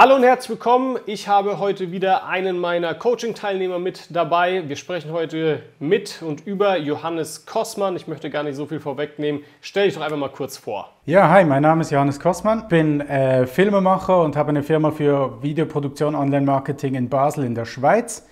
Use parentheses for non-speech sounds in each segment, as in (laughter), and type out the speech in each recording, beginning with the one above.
Hallo und herzlich willkommen. Ich habe heute wieder einen meiner Coaching-Teilnehmer mit dabei. Wir sprechen heute mit und über Johannes Kossmann. Ich möchte gar nicht so viel vorwegnehmen. Stell dich doch einfach mal kurz vor. Ja, hi, mein Name ist Johannes Kossmann. Ich bin äh, Filmemacher und habe eine Firma für Videoproduktion, Online-Marketing in Basel in der Schweiz.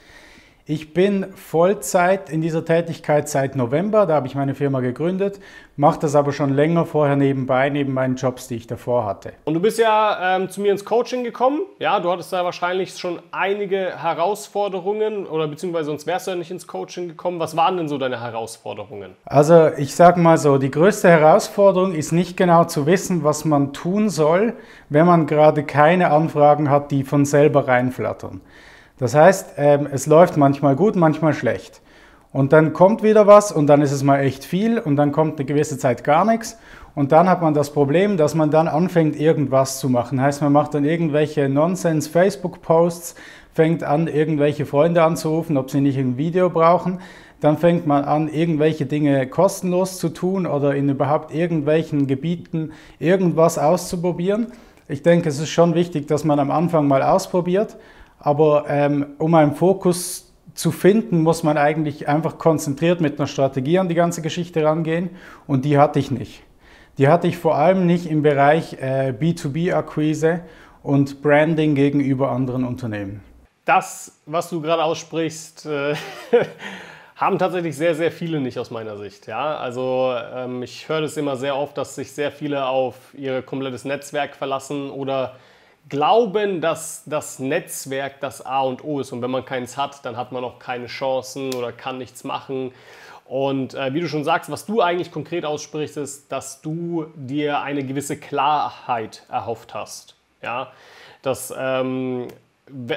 Ich bin Vollzeit in dieser Tätigkeit seit November, da habe ich meine Firma gegründet, mache das aber schon länger vorher nebenbei, neben meinen Jobs, die ich davor hatte. Und du bist ja ähm, zu mir ins Coaching gekommen, ja, du hattest da wahrscheinlich schon einige Herausforderungen oder beziehungsweise sonst wärst du ja nicht ins Coaching gekommen. Was waren denn so deine Herausforderungen? Also ich sage mal so, die größte Herausforderung ist nicht genau zu wissen, was man tun soll, wenn man gerade keine Anfragen hat, die von selber reinflattern. Das heißt, ähm, es läuft manchmal gut, manchmal schlecht. Und dann kommt wieder was und dann ist es mal echt viel und dann kommt eine gewisse Zeit gar nichts. Und dann hat man das Problem, dass man dann anfängt, irgendwas zu machen. Heißt, man macht dann irgendwelche Nonsense-Facebook-Posts, fängt an, irgendwelche Freunde anzurufen, ob sie nicht ein Video brauchen. Dann fängt man an, irgendwelche Dinge kostenlos zu tun oder in überhaupt irgendwelchen Gebieten irgendwas auszuprobieren. Ich denke, es ist schon wichtig, dass man am Anfang mal ausprobiert aber ähm, um einen Fokus zu finden, muss man eigentlich einfach konzentriert mit einer Strategie an die ganze Geschichte rangehen und die hatte ich nicht. Die hatte ich vor allem nicht im Bereich äh, B2B-Akquise und Branding gegenüber anderen Unternehmen. Das, was du gerade aussprichst, äh, (laughs) haben tatsächlich sehr, sehr viele nicht aus meiner Sicht. Ja? Also ähm, ich höre das immer sehr oft, dass sich sehr viele auf ihr komplettes Netzwerk verlassen oder glauben, dass das Netzwerk das A und O ist und wenn man keins hat, dann hat man auch keine Chancen oder kann nichts machen. Und äh, wie du schon sagst, was du eigentlich konkret aussprichst, ist, dass du dir eine gewisse Klarheit erhofft hast. Ja, dass ähm,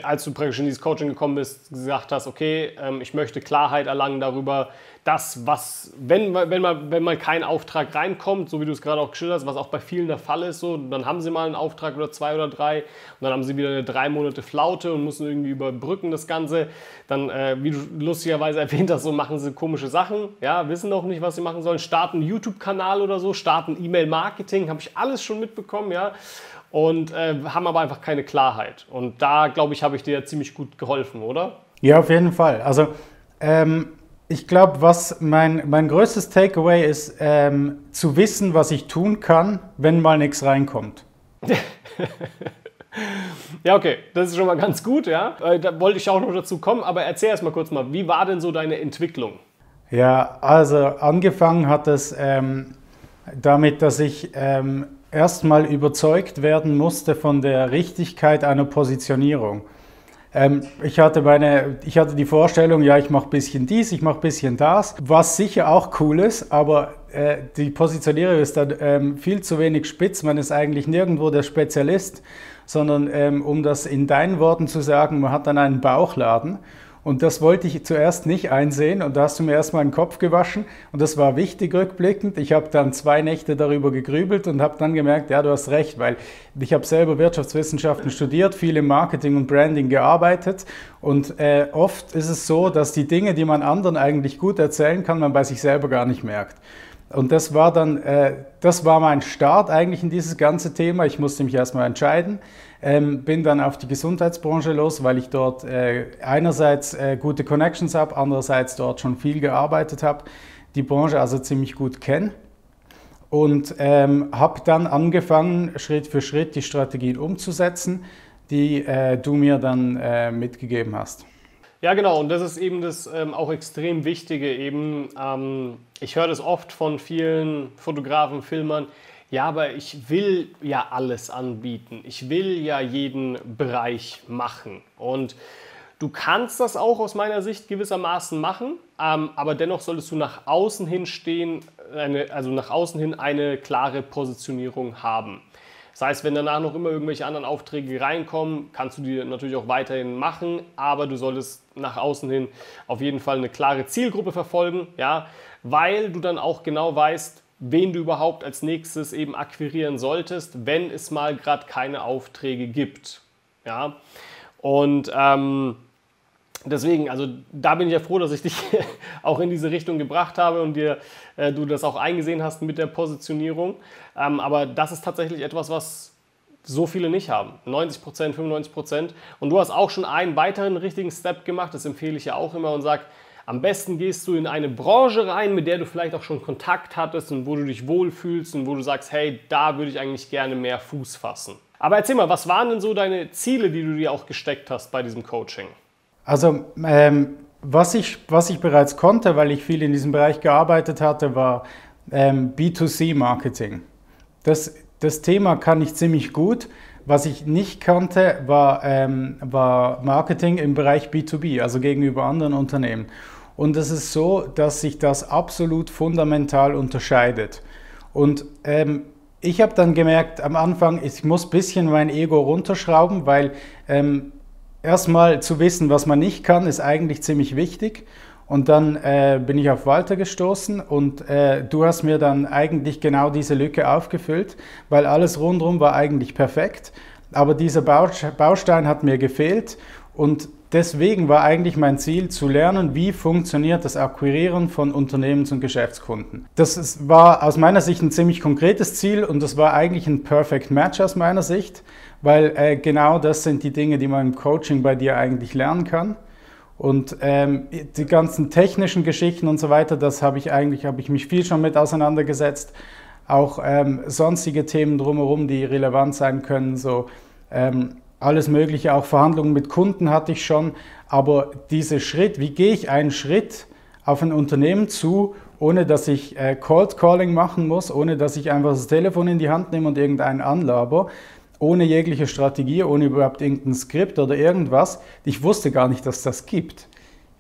als du praktisch in dieses Coaching gekommen bist, gesagt hast, okay, ähm, ich möchte Klarheit erlangen darüber, das, was, wenn, wenn, mal, wenn mal kein Auftrag reinkommt, so wie du es gerade auch geschildert hast, was auch bei vielen der Fall ist, so, dann haben sie mal einen Auftrag oder zwei oder drei und dann haben sie wieder eine drei Monate Flaute und müssen irgendwie überbrücken das Ganze. Dann, äh, wie du lustigerweise (laughs) erwähnt hast, so machen sie komische Sachen, ja, wissen auch nicht, was sie machen sollen, starten einen YouTube-Kanal oder so, starten E-Mail-Marketing, habe ich alles schon mitbekommen, ja und äh, haben aber einfach keine Klarheit. Und da, glaube ich, habe ich dir ziemlich gut geholfen, oder? Ja, auf jeden Fall. Also ähm, ich glaube, was mein, mein größtes Takeaway ist, ähm, zu wissen, was ich tun kann, wenn mal nichts reinkommt. (laughs) ja, okay, das ist schon mal ganz gut, ja. Äh, da wollte ich auch noch dazu kommen, aber erzähl erst mal kurz mal, wie war denn so deine Entwicklung? Ja, also angefangen hat es ähm, damit, dass ich ähm, erstmal überzeugt werden musste von der Richtigkeit einer Positionierung. Ähm, ich, hatte meine, ich hatte die Vorstellung, ja, ich mache ein bisschen dies, ich mache ein bisschen das, was sicher auch cool ist, aber äh, die Positionierung ist dann ähm, viel zu wenig spitz. Man ist eigentlich nirgendwo der Spezialist, sondern ähm, um das in deinen Worten zu sagen, man hat dann einen Bauchladen und das wollte ich zuerst nicht einsehen und da hast du mir erstmal den Kopf gewaschen und das war wichtig rückblickend. Ich habe dann zwei Nächte darüber gegrübelt und habe dann gemerkt, ja, du hast recht, weil ich habe selber Wirtschaftswissenschaften studiert, viel im Marketing und Branding gearbeitet und äh, oft ist es so, dass die Dinge, die man anderen eigentlich gut erzählen kann, man bei sich selber gar nicht merkt. Und das war dann, äh, das war mein Start eigentlich in dieses ganze Thema. Ich musste mich erstmal entscheiden, ähm, bin dann auf die Gesundheitsbranche los, weil ich dort äh, einerseits äh, gute Connections habe, andererseits dort schon viel gearbeitet habe, die Branche also ziemlich gut kenne. Und ähm, habe dann angefangen, Schritt für Schritt die Strategien umzusetzen, die äh, du mir dann äh, mitgegeben hast. Ja, genau. Und das ist eben das ähm, auch extrem Wichtige. Eben, ähm, ich höre das oft von vielen Fotografen, Filmern. Ja, aber ich will ja alles anbieten. Ich will ja jeden Bereich machen. Und du kannst das auch aus meiner Sicht gewissermaßen machen, ähm, aber dennoch solltest du nach außen hin stehen, eine, also nach außen hin eine klare Positionierung haben. Das heißt, wenn danach noch immer irgendwelche anderen Aufträge reinkommen, kannst du die natürlich auch weiterhin machen, aber du solltest nach außen hin auf jeden Fall eine klare Zielgruppe verfolgen, ja, weil du dann auch genau weißt, wen du überhaupt als nächstes eben akquirieren solltest, wenn es mal gerade keine Aufträge gibt, ja. Und ähm, deswegen, also da bin ich ja froh, dass ich dich (laughs) auch in diese Richtung gebracht habe und dir, äh, du das auch eingesehen hast mit der Positionierung. Ähm, aber das ist tatsächlich etwas, was so viele nicht haben. 90 Prozent, 95 Prozent. Und du hast auch schon einen weiteren richtigen Step gemacht, das empfehle ich ja auch immer und sage, am besten gehst du in eine Branche rein, mit der du vielleicht auch schon Kontakt hattest und wo du dich wohlfühlst und wo du sagst, hey, da würde ich eigentlich gerne mehr Fuß fassen. Aber erzähl mal, was waren denn so deine Ziele, die du dir auch gesteckt hast bei diesem Coaching? Also, ähm, was, ich, was ich bereits konnte, weil ich viel in diesem Bereich gearbeitet hatte, war ähm, B2C-Marketing. Das, das Thema kann ich ziemlich gut. Was ich nicht kannte, war, ähm, war Marketing im Bereich B2B, also gegenüber anderen Unternehmen. Und es ist so, dass sich das absolut fundamental unterscheidet. Und ähm, ich habe dann gemerkt am Anfang, ich muss ein bisschen mein Ego runterschrauben, weil ähm, erstmal zu wissen, was man nicht kann, ist eigentlich ziemlich wichtig. Und dann äh, bin ich auf Walter gestoßen und äh, du hast mir dann eigentlich genau diese Lücke aufgefüllt, weil alles rundherum war eigentlich perfekt. Aber dieser Baustein hat mir gefehlt und deswegen war eigentlich mein Ziel zu lernen, wie funktioniert das Akquirieren von Unternehmens- und Geschäftskunden. Das war aus meiner Sicht ein ziemlich konkretes Ziel und das war eigentlich ein Perfect Match aus meiner Sicht, weil äh, genau das sind die Dinge, die man im Coaching bei dir eigentlich lernen kann. Und ähm, die ganzen technischen Geschichten und so weiter, das habe ich eigentlich, habe ich mich viel schon mit auseinandergesetzt. Auch ähm, sonstige Themen drumherum, die relevant sein können, so ähm, alles Mögliche, auch Verhandlungen mit Kunden hatte ich schon. Aber dieser Schritt, wie gehe ich einen Schritt auf ein Unternehmen zu, ohne dass ich äh, Cold Calling machen muss, ohne dass ich einfach das Telefon in die Hand nehme und irgendeinen anlaber, ohne jegliche Strategie, ohne überhaupt irgendein Skript oder irgendwas. Ich wusste gar nicht, dass das gibt.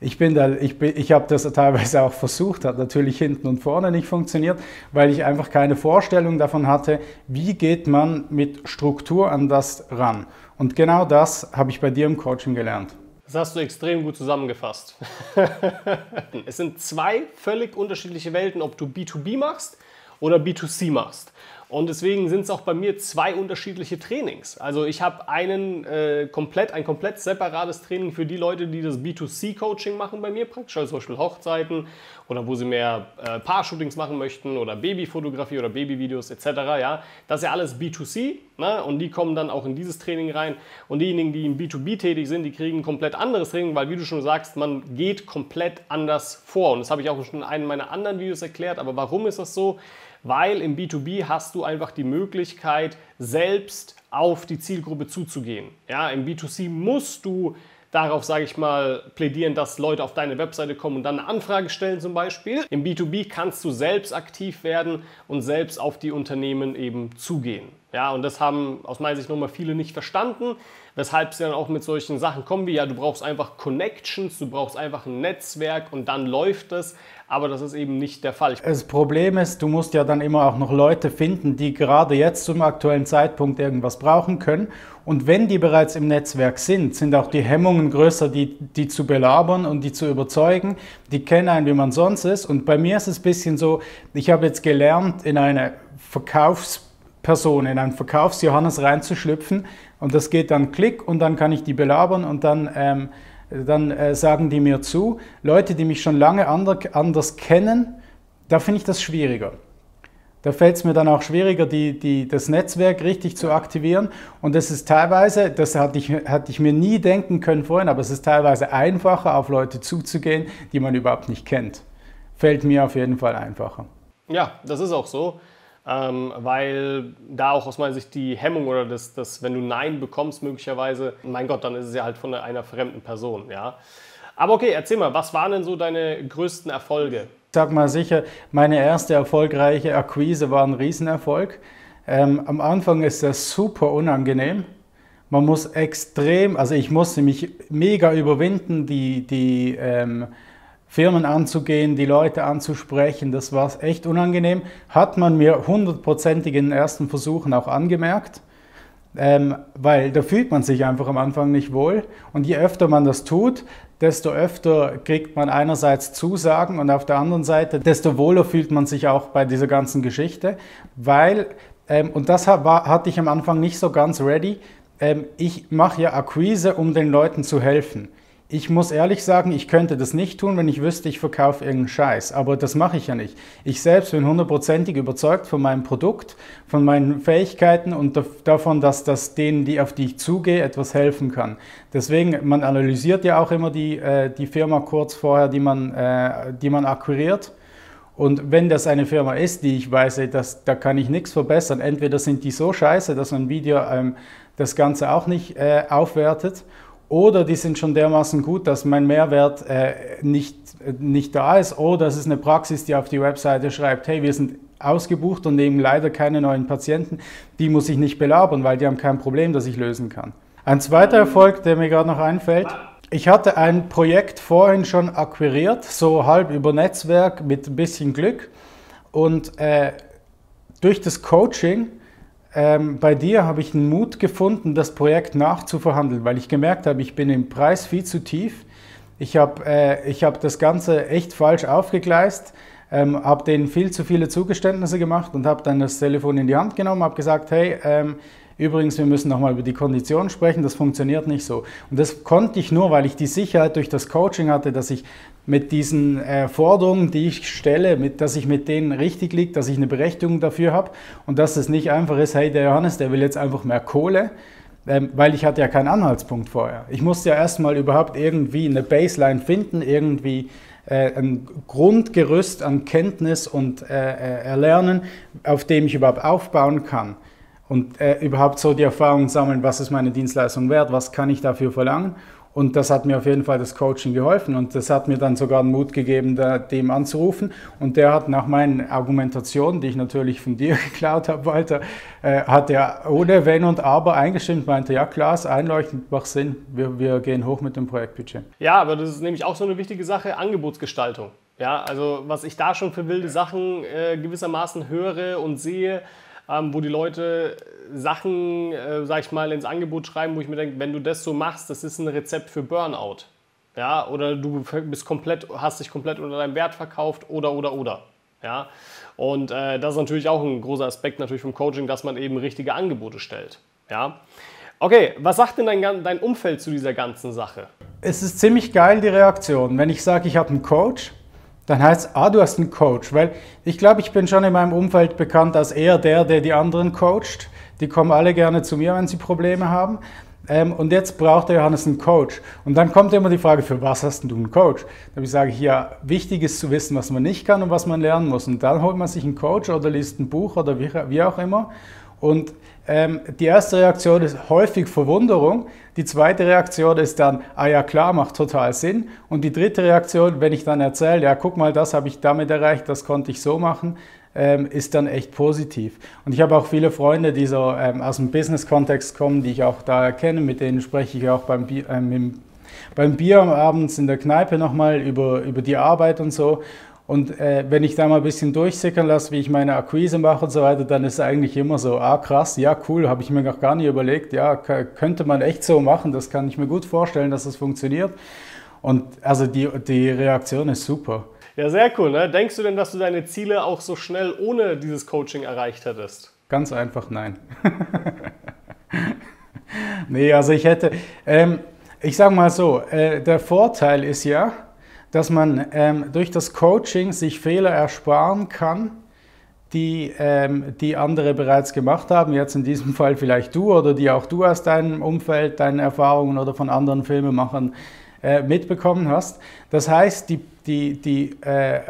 Ich, ich, ich habe das teilweise auch versucht, hat natürlich hinten und vorne nicht funktioniert, weil ich einfach keine Vorstellung davon hatte, wie geht man mit Struktur an das ran. Und genau das habe ich bei dir im Coaching gelernt. Das hast du extrem gut zusammengefasst. (laughs) es sind zwei völlig unterschiedliche Welten, ob du B2B machst oder B2C machst. Und deswegen sind es auch bei mir zwei unterschiedliche Trainings. Also ich habe einen äh, komplett, ein komplett separates Training für die Leute, die das B2C-Coaching machen bei mir praktisch, also zum Beispiel Hochzeiten oder wo sie mehr äh, Paar-Shootings machen möchten oder Babyfotografie oder Babyvideos etc. Ja, das ist ja alles B2C ne? und die kommen dann auch in dieses Training rein. Und diejenigen, die im B2B tätig sind, die kriegen ein komplett anderes Training, weil wie du schon sagst, man geht komplett anders vor. Und das habe ich auch schon in einem meiner anderen Videos erklärt. Aber warum ist das so? Weil im B2B hast du einfach die Möglichkeit, selbst auf die Zielgruppe zuzugehen. Ja, Im B2C musst du darauf, sage ich mal, plädieren, dass Leute auf deine Webseite kommen und dann eine Anfrage stellen zum Beispiel. Im B2B kannst du selbst aktiv werden und selbst auf die Unternehmen eben zugehen. Ja, und das haben aus meiner Sicht nochmal viele nicht verstanden, weshalb sie dann auch mit solchen Sachen kommen wie, ja, du brauchst einfach Connections, du brauchst einfach ein Netzwerk und dann läuft es aber das ist eben nicht der Fall. Das Problem ist, du musst ja dann immer auch noch Leute finden, die gerade jetzt zum aktuellen Zeitpunkt irgendwas brauchen können. Und wenn die bereits im Netzwerk sind, sind auch die Hemmungen größer, die, die zu belabern und die zu überzeugen. Die kennen einen, wie man sonst ist. Und bei mir ist es ein bisschen so, ich habe jetzt gelernt, in eine Verkaufsperson, in einen Verkaufsjohannes reinzuschlüpfen. Und das geht dann Klick und dann kann ich die belabern und dann... Ähm, dann äh, sagen die mir zu. Leute, die mich schon lange anders kennen, da finde ich das schwieriger. Da fällt es mir dann auch schwieriger, die, die, das Netzwerk richtig zu aktivieren. Und das ist teilweise, das hatte ich, hatte ich mir nie denken können vorhin, aber es ist teilweise einfacher, auf Leute zuzugehen, die man überhaupt nicht kennt. Fällt mir auf jeden Fall einfacher. Ja, das ist auch so ähm, weil da auch aus meiner Sicht die Hemmung oder das, das, wenn du Nein bekommst möglicherweise, mein Gott, dann ist es ja halt von einer fremden Person, ja. Aber okay, erzähl mal, was waren denn so deine größten Erfolge? Ich sag mal sicher, meine erste erfolgreiche Akquise war ein Riesenerfolg. Ähm, am Anfang ist das super unangenehm. Man muss extrem, also ich musste mich mega überwinden, die, die ähm, Firmen anzugehen, die Leute anzusprechen. Das war echt unangenehm. Hat man mir hundertprozentig in den ersten Versuchen auch angemerkt, ähm, weil da fühlt man sich einfach am Anfang nicht wohl. Und je öfter man das tut, desto öfter kriegt man einerseits Zusagen und auf der anderen Seite, desto wohler fühlt man sich auch bei dieser ganzen Geschichte, weil, ähm, und das war, hatte ich am Anfang nicht so ganz ready, ähm, ich mache ja Akquise, um den Leuten zu helfen. Ich muss ehrlich sagen, ich könnte das nicht tun, wenn ich wüsste, ich verkaufe irgendeinen Scheiß. Aber das mache ich ja nicht. Ich selbst bin hundertprozentig überzeugt von meinem Produkt, von meinen Fähigkeiten und davon, dass das denen, die, auf die ich zugehe, etwas helfen kann. Deswegen, man analysiert ja auch immer die, äh, die Firma kurz vorher, die man, äh, die man akquiriert. Und wenn das eine Firma ist, die ich weiß, dass, da kann ich nichts verbessern, entweder sind die so scheiße, dass ein Video ähm, das Ganze auch nicht äh, aufwertet, oder die sind schon dermaßen gut, dass mein Mehrwert äh, nicht, nicht da ist, oder es ist eine Praxis, die auf die Webseite schreibt, hey, wir sind ausgebucht und nehmen leider keine neuen Patienten, die muss ich nicht belabern, weil die haben kein Problem, das ich lösen kann. Ein zweiter Erfolg, der mir gerade noch einfällt, ich hatte ein Projekt vorhin schon akquiriert, so halb über Netzwerk mit ein bisschen Glück. Und äh, durch das Coaching ähm, bei dir habe ich den Mut gefunden, das Projekt nachzuverhandeln, weil ich gemerkt habe, ich bin im Preis viel zu tief. Ich habe äh, hab das Ganze echt falsch aufgegleist, ähm, habe denen viel zu viele Zugeständnisse gemacht und habe dann das Telefon in die Hand genommen, habe gesagt, hey, ähm, Übrigens, wir müssen nochmal über die Konditionen sprechen, das funktioniert nicht so. Und das konnte ich nur, weil ich die Sicherheit durch das Coaching hatte, dass ich mit diesen äh, Forderungen, die ich stelle, mit, dass ich mit denen richtig liege, dass ich eine Berechtigung dafür habe und dass es nicht einfach ist, hey, der Johannes, der will jetzt einfach mehr Kohle, ähm, weil ich hatte ja keinen Anhaltspunkt vorher. Ich musste ja erstmal überhaupt irgendwie eine Baseline finden, irgendwie äh, ein Grundgerüst an Kenntnis und äh, äh Erlernen, auf dem ich überhaupt aufbauen kann und äh, überhaupt so die Erfahrung sammeln, was ist meine Dienstleistung wert, was kann ich dafür verlangen. Und das hat mir auf jeden Fall das Coaching geholfen und das hat mir dann sogar den Mut gegeben, da, dem anzurufen. Und der hat nach meinen Argumentationen, die ich natürlich von dir (laughs) geklaut habe, Walter, äh, hat er ohne Wenn und Aber eingestimmt, meinte, ja klar, ist einleuchtend, macht Sinn, wir, wir gehen hoch mit dem Projektbudget. Ja, aber das ist nämlich auch so eine wichtige Sache, Angebotsgestaltung. Ja, also was ich da schon für wilde Sachen äh, gewissermaßen höre und sehe, ähm, wo die Leute Sachen, äh, sag ich mal, ins Angebot schreiben, wo ich mir denke, wenn du das so machst, das ist ein Rezept für Burnout. Ja, oder du bist komplett, hast dich komplett unter deinem Wert verkauft oder, oder, oder. Ja, und äh, das ist natürlich auch ein großer Aspekt natürlich vom Coaching, dass man eben richtige Angebote stellt. Ja, okay, was sagt denn dein, dein Umfeld zu dieser ganzen Sache? Es ist ziemlich geil, die Reaktion. Wenn ich sage, ich habe einen Coach, dann heißt es, ah, du hast einen Coach. Weil ich glaube, ich bin schon in meinem Umfeld bekannt als eher der, der die anderen coacht. Die kommen alle gerne zu mir, wenn sie Probleme haben. Ähm, und jetzt braucht der Johannes einen Coach. Und dann kommt immer die Frage, für was hast du einen Coach? Da sage ich, ja, wichtig ist zu wissen, was man nicht kann und was man lernen muss. Und dann holt man sich einen Coach oder liest ein Buch oder wie, wie auch immer. Und ähm, die erste Reaktion ist häufig Verwunderung. Die zweite Reaktion ist dann, ah ja klar, macht total Sinn. Und die dritte Reaktion, wenn ich dann erzähle, ja guck mal, das habe ich damit erreicht, das konnte ich so machen, ähm, ist dann echt positiv. Und ich habe auch viele Freunde, die so ähm, aus dem Business-Kontext kommen, die ich auch da erkenne, mit denen spreche ich auch beim, Bier, ähm, beim Bier abends in der Kneipe nochmal über, über die Arbeit und so. Und äh, wenn ich da mal ein bisschen durchsickern lasse, wie ich meine Akquise mache und so weiter, dann ist es eigentlich immer so, ah krass, ja cool, habe ich mir noch gar nicht überlegt, ja, könnte man echt so machen, das kann ich mir gut vorstellen, dass das funktioniert. Und also die, die Reaktion ist super. Ja, sehr cool. Ne? Denkst du denn, dass du deine Ziele auch so schnell ohne dieses Coaching erreicht hättest? Ganz einfach nein. (laughs) nee, also ich hätte, ähm, ich sage mal so, äh, der Vorteil ist ja, dass man ähm, durch das Coaching sich Fehler ersparen kann, die, ähm, die andere bereits gemacht haben. Jetzt in diesem Fall vielleicht du oder die auch du aus deinem Umfeld, deinen Erfahrungen oder von anderen Filmemachern äh, mitbekommen hast. Das heißt, die, die, die äh,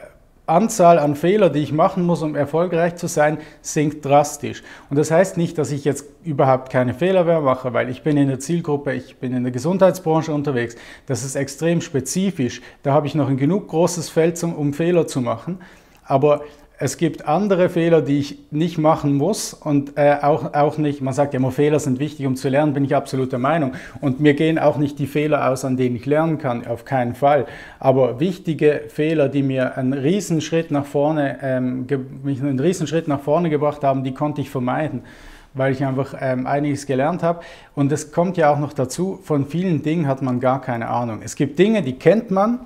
Anzahl an Fehlern, die ich machen muss, um erfolgreich zu sein, sinkt drastisch. Und das heißt nicht, dass ich jetzt überhaupt keine Fehler mehr mache, weil ich bin in der Zielgruppe, ich bin in der Gesundheitsbranche unterwegs. Das ist extrem spezifisch. Da habe ich noch ein genug großes Feld, um Fehler zu machen. Aber es gibt andere Fehler, die ich nicht machen muss und äh, auch, auch nicht, man sagt ja immer, Fehler sind wichtig, um zu lernen, bin ich absolut der Meinung. Und mir gehen auch nicht die Fehler aus, an denen ich lernen kann, auf keinen Fall. Aber wichtige Fehler, die mir einen Riesenschritt nach vorne, ähm, mich einen Riesenschritt nach vorne gebracht haben, die konnte ich vermeiden weil ich einfach ähm, einiges gelernt habe. Und es kommt ja auch noch dazu, von vielen Dingen hat man gar keine Ahnung. Es gibt Dinge, die kennt man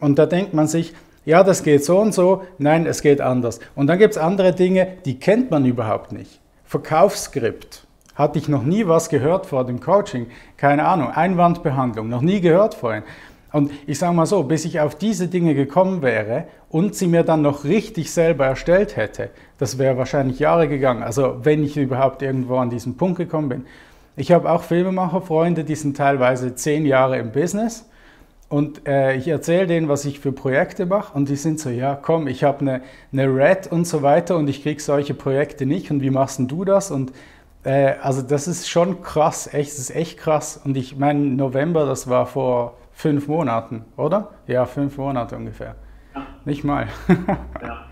und da denkt man sich, ja, das geht so und so, nein, es geht anders. Und dann gibt es andere Dinge, die kennt man überhaupt nicht. Verkaufsskript Hatte ich noch nie was gehört vor dem Coaching. Keine Ahnung, Einwandbehandlung, noch nie gehört vorhin. Und ich sage mal so, bis ich auf diese Dinge gekommen wäre und sie mir dann noch richtig selber erstellt hätte, das wäre wahrscheinlich Jahre gegangen. Also wenn ich überhaupt irgendwo an diesen Punkt gekommen bin. Ich habe auch Filmemacherfreunde, die sind teilweise zehn Jahre im Business und äh, ich erzähle denen, was ich für Projekte mache und die sind so, ja komm, ich habe eine, eine Red und so weiter und ich kriege solche Projekte nicht und wie machst denn du das? Und äh, also das ist schon krass, echt, das ist echt krass. Und ich meine, November, das war vor fünf Monaten, oder? Ja, fünf Monate ungefähr. Ja. Nicht mal. (laughs) ja.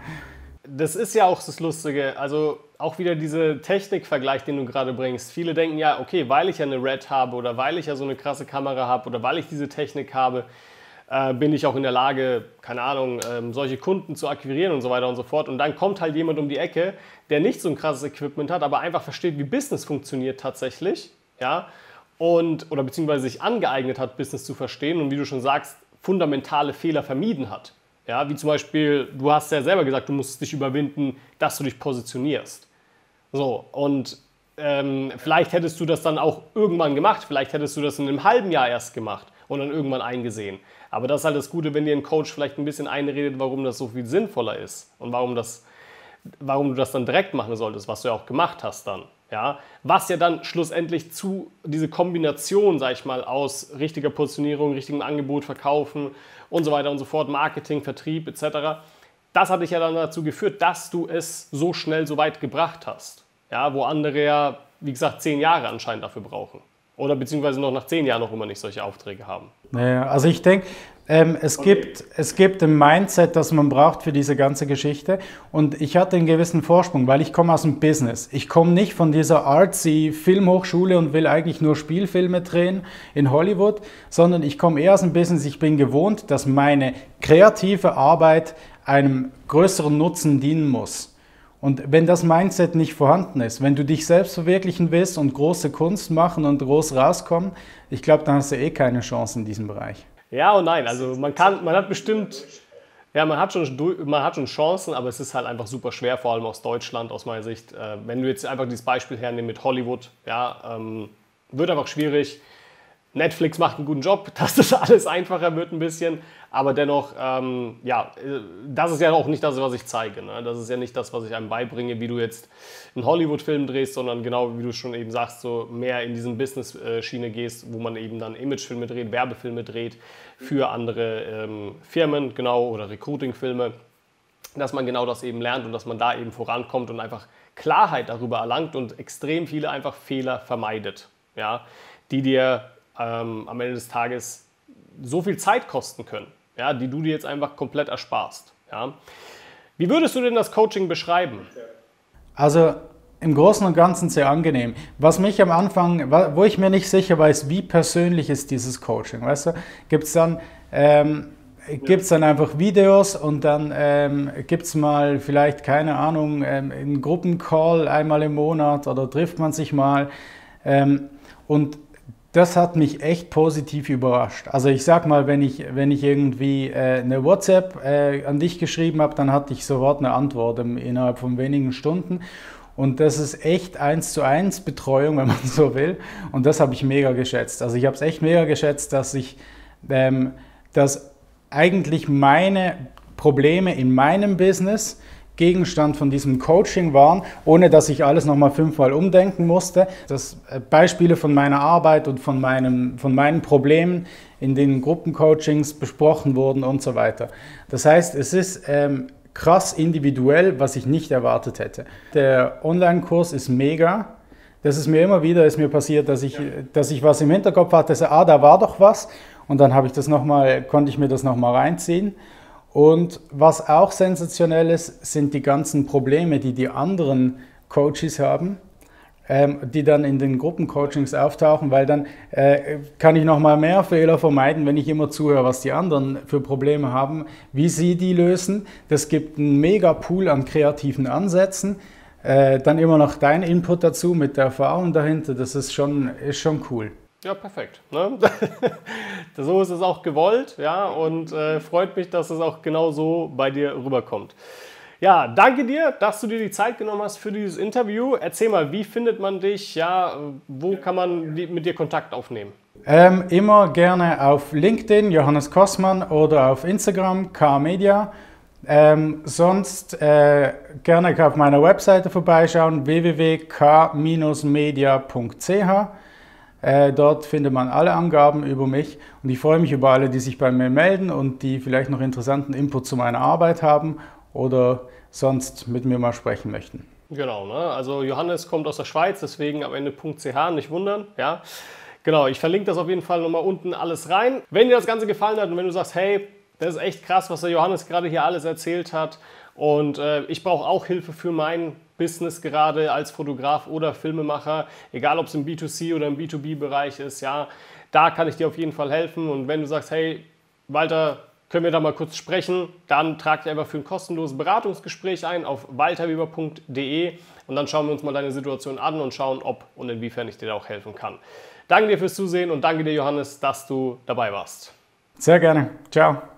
Das ist ja auch das Lustige. Also auch wieder dieser Technikvergleich, den du gerade bringst. Viele denken ja, okay, weil ich ja eine Red habe oder weil ich ja so eine krasse Kamera habe oder weil ich diese Technik habe, äh, bin ich auch in der Lage, keine Ahnung, ähm, solche Kunden zu akquirieren und so weiter und so fort. Und dann kommt halt jemand um die Ecke, der nicht so ein krasses Equipment hat, aber einfach versteht, wie Business funktioniert tatsächlich. Ja, und, oder beziehungsweise sich angeeignet hat, Business zu verstehen und wie du schon sagst, fundamentale Fehler vermieden hat. Ja, wie zum Beispiel, du hast ja selber gesagt, du musst dich überwinden, dass du dich positionierst. So, und ähm, vielleicht hättest du das dann auch irgendwann gemacht, vielleicht hättest du das in einem halben Jahr erst gemacht und dann irgendwann eingesehen. Aber das ist halt das Gute, wenn dir ein Coach vielleicht ein bisschen einredet, warum das so viel sinnvoller ist und warum, das, warum du das dann direkt machen solltest, was du ja auch gemacht hast dann. Ja, was ja dann schlussendlich zu diese Kombination, sag ich mal, aus richtiger Positionierung, richtigem Angebot, Verkaufen und so weiter und so fort, Marketing, Vertrieb etc., das hat dich ja dann dazu geführt, dass du es so schnell so weit gebracht hast. Ja, wo andere ja, wie gesagt, zehn Jahre anscheinend dafür brauchen. Oder beziehungsweise noch nach zehn Jahren noch immer nicht solche Aufträge haben. Naja, also ich denke, ähm, es, okay. gibt, es gibt ein Mindset, das man braucht für diese ganze Geschichte. Und ich hatte einen gewissen Vorsprung, weil ich komme aus dem Business. Ich komme nicht von dieser artsy Filmhochschule und will eigentlich nur Spielfilme drehen in Hollywood, sondern ich komme eher aus dem Business. Ich bin gewohnt, dass meine kreative Arbeit einem größeren Nutzen dienen muss. Und wenn das Mindset nicht vorhanden ist, wenn du dich selbst verwirklichen willst und große Kunst machen und groß rauskommen, ich glaube, dann hast du eh keine Chance in diesem Bereich. Ja und nein. Also man kann, man hat bestimmt, ja, man hat schon, man hat schon Chancen, aber es ist halt einfach super schwer, vor allem aus Deutschland, aus meiner Sicht. Äh, wenn du jetzt einfach dieses Beispiel hernimmst mit Hollywood, ja, ähm, wird einfach schwierig. Netflix macht einen guten Job, (laughs) dass das alles einfacher wird ein bisschen, aber dennoch, ähm, ja, äh, das ist ja auch nicht das, was ich zeige. Ne? Das ist ja nicht das, was ich einem beibringe, wie du jetzt einen Hollywood-Film drehst, sondern genau wie du schon eben sagst, so mehr in diesen Business-Schiene gehst, wo man eben dann Imagefilme dreht, Werbefilme dreht für andere ähm, Firmen, genau, oder Recruiting-Filme, dass man genau das eben lernt und dass man da eben vorankommt und einfach Klarheit darüber erlangt und extrem viele einfach Fehler vermeidet, ja, die dir ähm, am Ende des Tages so viel Zeit kosten können ja, die du dir jetzt einfach komplett ersparst. Ja. Wie würdest du denn das Coaching beschreiben? Also im Großen und Ganzen sehr angenehm. Was mich am Anfang, wo ich mir nicht sicher weiß, wie persönlich ist dieses Coaching, weißt du, gibt es dann, ähm, gibt's dann einfach Videos und dann ähm, gibt es mal vielleicht, keine Ahnung, ähm, einen Gruppencall einmal im Monat oder trifft man sich mal. Ähm, und das hat mich echt positiv überrascht. Also ich sag mal, wenn ich, wenn ich irgendwie äh, eine WhatsApp äh, an dich geschrieben habe, dann hatte ich sofort eine Antwort innerhalb von wenigen Stunden. Und das ist echt eins zu eins Betreuung, (laughs) wenn man so will. Und das habe ich mega geschätzt. Also ich habe es echt mega geschätzt, dass ich, ähm, dass eigentlich meine Probleme in meinem Business Gegenstand von diesem Coaching waren, ohne dass ich alles nochmal fünfmal umdenken musste. Das äh, Beispiele von meiner Arbeit und von, meinem, von meinen Problemen in den Gruppencoachings besprochen wurden und so weiter. Das heißt, es ist ähm, krass individuell, was ich nicht erwartet hätte. Der Online-Kurs ist mega. Das ist mir immer wieder ist mir passiert, dass ich, ja. dass ich was im Hinterkopf hatte, so, ah, da war doch was. Und dann habe ich das noch mal, konnte ich mir das nochmal reinziehen. Und was auch sensationell ist, sind die ganzen Probleme, die die anderen Coaches haben, ähm, die dann in den Gruppencoachings auftauchen, weil dann äh, kann ich noch mal mehr Fehler vermeiden, wenn ich immer zuhöre, was die anderen für Probleme haben, wie sie die lösen. Das gibt einen mega Pool an kreativen Ansätzen. Äh, dann immer noch dein Input dazu mit der Erfahrung dahinter, das ist schon, ist schon cool. Ja, perfekt. Ne? (laughs) es auch gewollt, ja, und äh, freut mich, dass es auch genau so bei dir rüberkommt. Ja, danke dir, dass du dir die Zeit genommen hast für dieses Interview. Erzähl mal, wie findet man dich? Ja, wo kann man mit dir Kontakt aufnehmen? Ähm, immer gerne auf LinkedIn, Johannes Kossmann, oder auf Instagram, K-Media. Ähm, sonst äh, gerne auf meiner Webseite vorbeischauen, www.k-media.ch. Äh, dort findet man alle Angaben über mich und ich freue mich über alle, die sich bei mir melden und die vielleicht noch interessanten Input zu meiner Arbeit haben oder sonst mit mir mal sprechen möchten. Genau, ne? also Johannes kommt aus der Schweiz, deswegen am Ende .ch, nicht wundern. Ja? Genau, ich verlinke das auf jeden Fall nochmal unten alles rein. Wenn dir das Ganze gefallen hat und wenn du sagst, hey, das ist echt krass, was der Johannes gerade hier alles erzählt hat und äh, ich brauche auch Hilfe für mein Business gerade als Fotograf oder Filmemacher, egal ob es im B2C oder im B2B-Bereich ist, ja, da kann ich dir auf jeden Fall helfen und wenn du sagst, hey, Walter, können wir da mal kurz sprechen, dann trag dich einfach für ein kostenloses Beratungsgespräch ein auf walterweber.de und dann schauen wir uns mal deine Situation an und schauen, ob und inwiefern ich dir da auch helfen kann. Danke dir fürs Zusehen und danke dir, Johannes, dass du dabei warst. Sehr gerne. Ciao.